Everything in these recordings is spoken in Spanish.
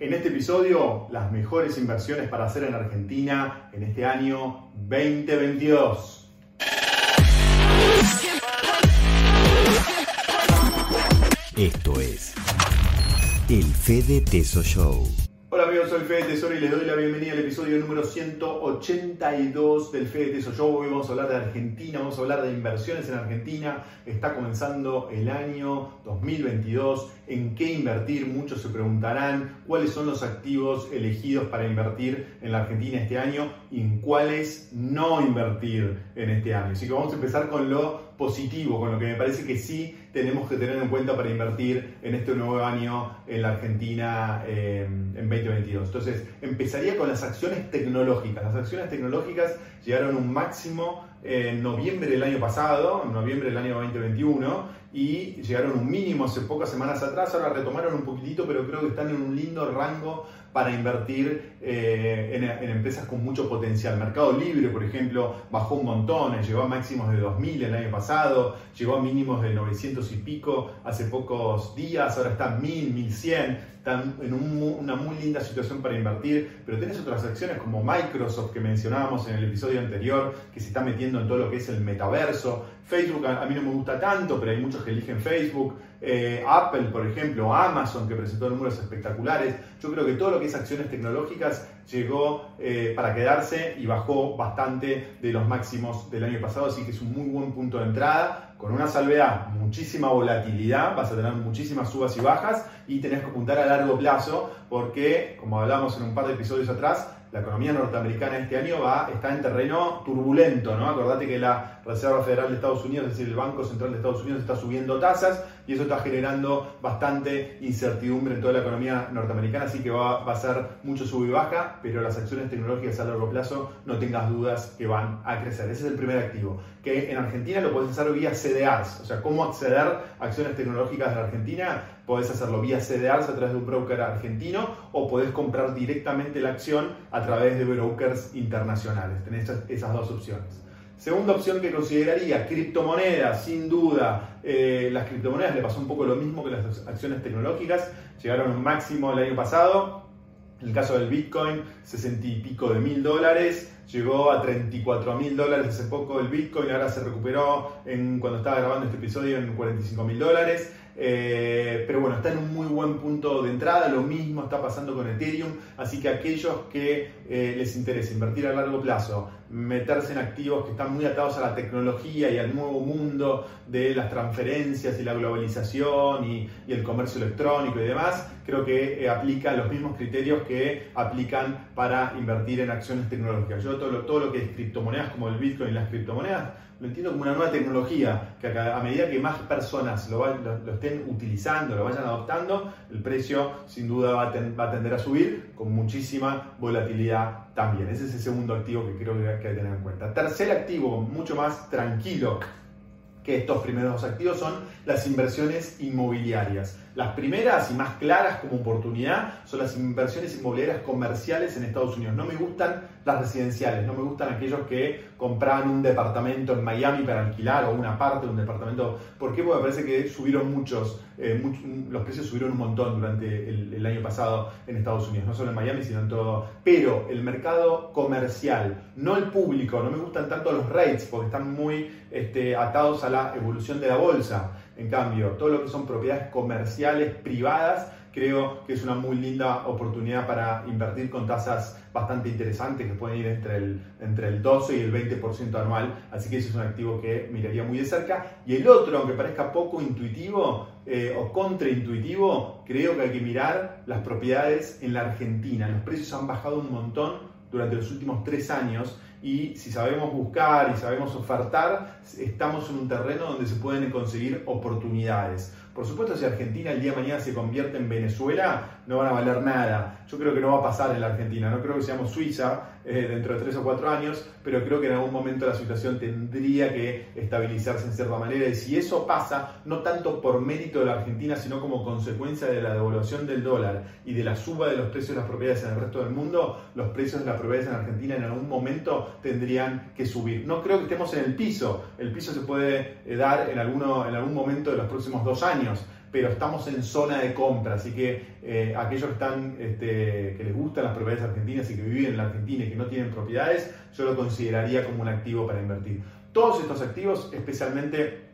En este episodio, las mejores inversiones para hacer en Argentina en este año 2022. Esto es el Fede Teso Show. Amigos, soy Fede Tesoro y les doy la bienvenida al episodio número 182 del Fede Tesoro Show. Hoy vamos a hablar de Argentina, vamos a hablar de inversiones en Argentina. Está comenzando el año 2022. ¿En qué invertir? Muchos se preguntarán cuáles son los activos elegidos para invertir en la Argentina este año y en cuáles no invertir en este año. Así que vamos a empezar con lo positivo, con lo que me parece que sí tenemos que tener en cuenta para invertir en este nuevo año en la Argentina eh, en 2022. Entonces, empezaría con las acciones tecnológicas. Las acciones tecnológicas llegaron a un máximo en noviembre del año pasado, en noviembre del año 2021, y llegaron un mínimo hace pocas semanas atrás, ahora retomaron un poquitito, pero creo que están en un lindo rango para invertir eh, en, empresas con mucho potencial. Mercado Libre, por ejemplo, bajó un montón, llegó a máximos de 2.000 el año pasado, llegó a mínimos de 900 y pico hace pocos días, ahora está 1.000, 1.100, están en una muy linda situación para invertir, pero tenés otras acciones como Microsoft que mencionábamos en el episodio anterior, que se está metiendo en todo lo que es el metaverso. Facebook a, mí no me gusta tanto, pero hay muchos que eligen Facebook. Eh, Apple, por ejemplo, Amazon, que presentó números espectaculares. Yo creo que todo lo que es acciones tecnológicas llegó eh, para quedarse y bajó bastante de los máximos del año pasado, así que es un muy buen punto de entrada, con una salvedad, muchísima volatilidad, vas a tener muchísimas subas y bajas y tenés que apuntar a largo plazo porque, como hablamos en un par de episodios atrás, la economía norteamericana este año va, está en terreno turbulento, ¿no? Acordate que la Reserva Federal de Estados Unidos, es decir, el Banco Central de Estados Unidos está subiendo tasas y eso está generando bastante incertidumbre en toda la economía norteamericana, así que va, va a ser mucho sub y baja, pero las acciones tecnológicas a largo plazo no tengas dudas que van a crecer. Ese es el primer activo, que en Argentina lo puedes hacer vía CDRs, o sea, cómo acceder a acciones tecnológicas de Argentina podés hacerlo vía CDRs a través de un broker argentino o podés comprar directamente la acción a través de brokers internacionales. Tenés esas dos opciones. Segunda opción que consideraría, criptomonedas, sin duda. Eh, las criptomonedas le pasó un poco lo mismo que las acciones tecnológicas, llegaron a un máximo el año pasado. En el caso del Bitcoin, 60 y pico de mil dólares, llegó a 34 mil dólares hace poco el Bitcoin, ahora se recuperó en, cuando estaba grabando este episodio en 45 mil dólares. Eh, pero bueno, está en un muy buen punto de entrada. Lo mismo está pasando con Ethereum. Así que aquellos que eh, les interesa invertir a largo plazo, meterse en activos que están muy atados a la tecnología y al nuevo mundo de las transferencias y la globalización y, el comercio electrónico y demás, creo que eh, aplican los mismos criterios que aplican para invertir en acciones tecnológicas. Yo todo lo, todo lo que es criptomonedas como el Bitcoin y las criptomonedas lo entiendo como una nueva tecnología, que a medida que más personas lo, estén utilizando, lo vayan adoptando, el precio sin duda va a, tender a subir con muchísima volatilidad también. Ese es el segundo activo que creo que hay que tener en cuenta. Tercer activo, mucho más tranquilo que estos primeros activos, son las inversiones inmobiliarias. Las primeras y más claras como oportunidad son las inversiones inmobiliarias comerciales en Estados Unidos. No me gustan las residenciales, no me gustan aquellos que compraban un departamento en Miami para alquilar o una parte de un departamento. ¿Por qué? Porque me parece que subieron muchos, eh, los precios subieron un montón durante el, año pasado en Estados Unidos, no solo en Miami, sino en todo. Pero el mercado comercial, no el público, no me gustan tanto los rates porque están muy este, atados a la evolución de la bolsa. En cambio, todo lo que son propiedades comerciales privadas, creo que es una muy linda oportunidad para invertir con tasas bastante interesantes que pueden ir entre el, entre el 12 y el 20% anual. Así que ese es un activo que miraría muy de cerca. Y el otro, aunque parezca poco intuitivo eh, o contraintuitivo, creo que hay que mirar las propiedades en la Argentina. Los precios han bajado un montón durante los últimos tres años y si sabemos buscar y sabemos ofertar, estamos en un terreno donde se pueden conseguir oportunidades. Por supuesto, si Argentina el día de mañana se convierte en Venezuela, no van a valer nada. Yo creo que no va a pasar en la Argentina. No creo que seamos Suiza eh, dentro de tres o cuatro años, pero creo que en algún momento la situación tendría que estabilizarse en cierta manera. Y si eso pasa, no tanto por mérito de la Argentina, sino como consecuencia de la devaluación del dólar y de la suba de los precios de las propiedades en el resto del mundo, los precios de las propiedades en Argentina en algún momento tendrían que subir. No creo que estemos en el piso. El piso se puede eh, dar en, alguno, en algún momento de los próximos dos años pero estamos en zona de compra, así que eh, aquellos que, están, este, que les gustan las propiedades argentinas y que viven en la Argentina y que no tienen propiedades, yo lo consideraría como un activo para invertir. Todos estos activos, especialmente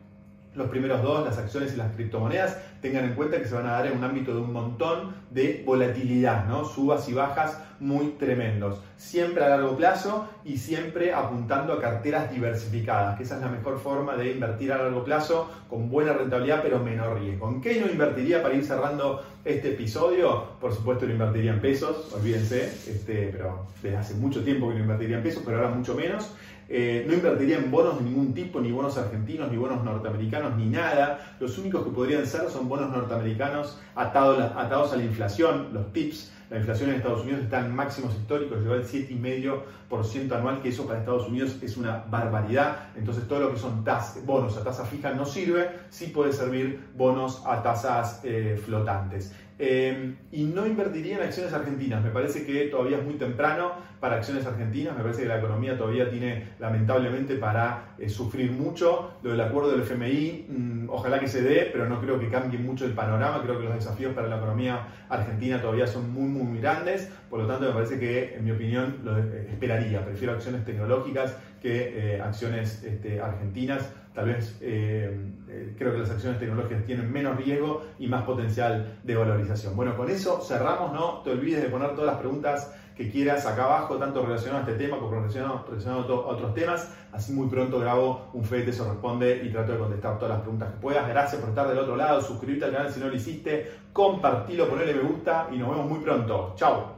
los primeros dos, las acciones y las criptomonedas, tengan en cuenta que se van a dar en un ámbito de un montón de volatilidad, subas y bajas muy tremendos. Siempre a largo plazo y siempre apuntando a carteras diversificadas, que esa es la mejor forma de invertir a largo plazo con buena rentabilidad pero menor riesgo. ¿En qué no invertiría para ir cerrando este episodio? Por supuesto lo invertiría en pesos, olvídense, este, pero desde hace mucho tiempo que no invertiría en pesos, pero ahora mucho menos. Eh, no invertiría en bonos de ningún tipo, ni bonos argentinos, ni bonos norteamericanos, ni nada. Los únicos que podrían ser son bonos norteamericanos atados, atados a la inflación, los TIPS. La inflación en Estados Unidos está en máximos históricos, llegó al 7,5% anual, que eso para Estados Unidos es una barbaridad. Entonces todo lo que son bonos a tasa fija no sirve, sí puede servir bonos a tasas eh, flotantes. Em, y no invertiría en acciones argentinas. Me parece que todavía es muy temprano para acciones argentinas. Me parece que la economía todavía tiene, lamentablemente, para eh, sufrir mucho. Lo del acuerdo del FMI, mm, ojalá que se dé, pero no creo que cambie mucho el panorama. Creo que los desafíos para la economía argentina todavía son muy, muy grandes. Por lo tanto, me parece que, en mi opinión, lo eh, esperaría. Prefiero acciones tecnológicas que eh, acciones este, argentinas. Tal vez eh, eh, creo que las acciones tecnológicas tienen menos riesgo y más potencial de valorización. Bueno, con eso cerramos, no te olvides de poner todas las preguntas que quieras acá abajo, tanto relacionadas a este tema como relacionadas a otros temas. Así muy pronto grabo un FED eso responde y trato de contestar todas las preguntas que puedas. Gracias por estar del otro lado, suscríbete al canal si no lo hiciste, compartilo, ponle me gusta y nos vemos muy pronto. Chao.